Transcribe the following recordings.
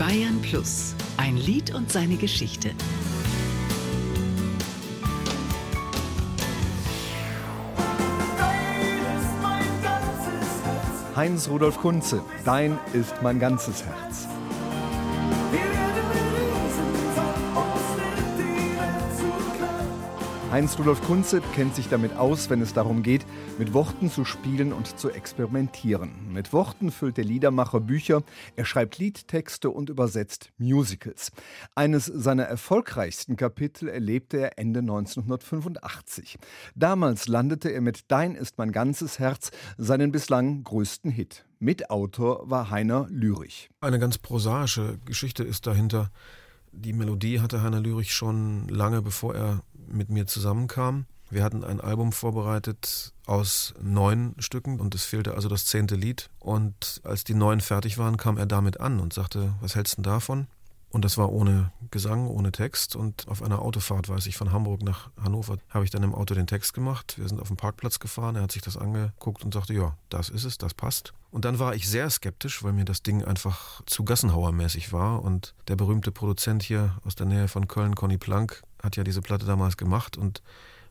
Bayern Plus. Ein Lied und seine Geschichte. Heinz Rudolf Kunze, dein ist mein ganzes Herz. Heinz-Rudolf Kunze kennt sich damit aus, wenn es darum geht, mit Worten zu spielen und zu experimentieren. Mit Worten füllt der Liedermacher Bücher, er schreibt Liedtexte und übersetzt Musicals. Eines seiner erfolgreichsten Kapitel erlebte er Ende 1985. Damals landete er mit Dein ist mein ganzes Herz seinen bislang größten Hit. Mitautor war Heiner Lürich. Eine ganz prosaische Geschichte ist dahinter. Die Melodie hatte Heiner Lürich schon lange bevor er mit mir zusammenkam. Wir hatten ein Album vorbereitet aus neun Stücken und es fehlte also das zehnte Lied. Und als die neun fertig waren, kam er damit an und sagte, was hältst du davon? Und das war ohne Gesang, ohne Text. Und auf einer Autofahrt, weiß ich, von Hamburg nach Hannover, habe ich dann im Auto den Text gemacht. Wir sind auf dem Parkplatz gefahren. Er hat sich das angeguckt und sagte, ja, das ist es, das passt. Und dann war ich sehr skeptisch, weil mir das Ding einfach zu Gassenhauer-mäßig war. Und der berühmte Produzent hier aus der Nähe von Köln, Conny Plank, hat ja diese Platte damals gemacht und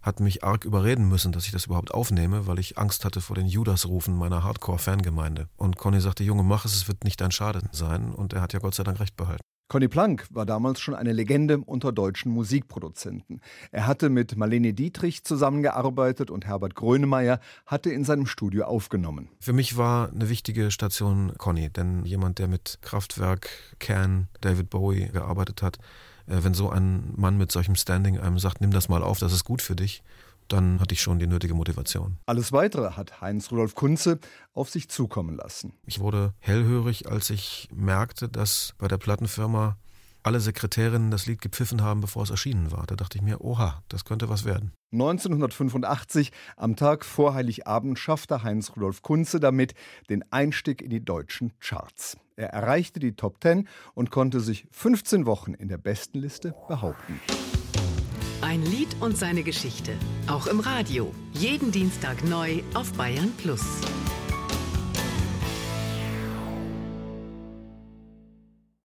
hat mich arg überreden müssen, dass ich das überhaupt aufnehme, weil ich Angst hatte vor den Judas-Rufen meiner Hardcore-Fangemeinde. Und Conny sagte, Junge, mach es, es wird nicht dein Schaden sein. Und er hat ja Gott sei Dank recht behalten. Conny Plank war damals schon eine Legende unter deutschen Musikproduzenten. Er hatte mit Marlene Dietrich zusammengearbeitet und Herbert Grönemeyer hatte in seinem Studio aufgenommen. Für mich war eine wichtige Station Conny, denn jemand, der mit Kraftwerk, Can, David Bowie gearbeitet hat, wenn so ein Mann mit solchem Standing einem sagt, nimm das mal auf, das ist gut für dich, dann hatte ich schon die nötige Motivation. Alles Weitere hat Heinz Rudolf Kunze auf sich zukommen lassen. Ich wurde hellhörig, als ich merkte, dass bei der Plattenfirma alle Sekretärinnen das Lied gepfiffen haben, bevor es erschienen war. Da dachte ich mir, oha, das könnte was werden. 1985, am Tag vor Heiligabend, schaffte Heinz Rudolf Kunze damit den Einstieg in die deutschen Charts. Er erreichte die Top 10 und konnte sich 15 Wochen in der Bestenliste behaupten. Ein Lied und seine Geschichte. Auch im Radio. Jeden Dienstag neu auf Bayern Plus.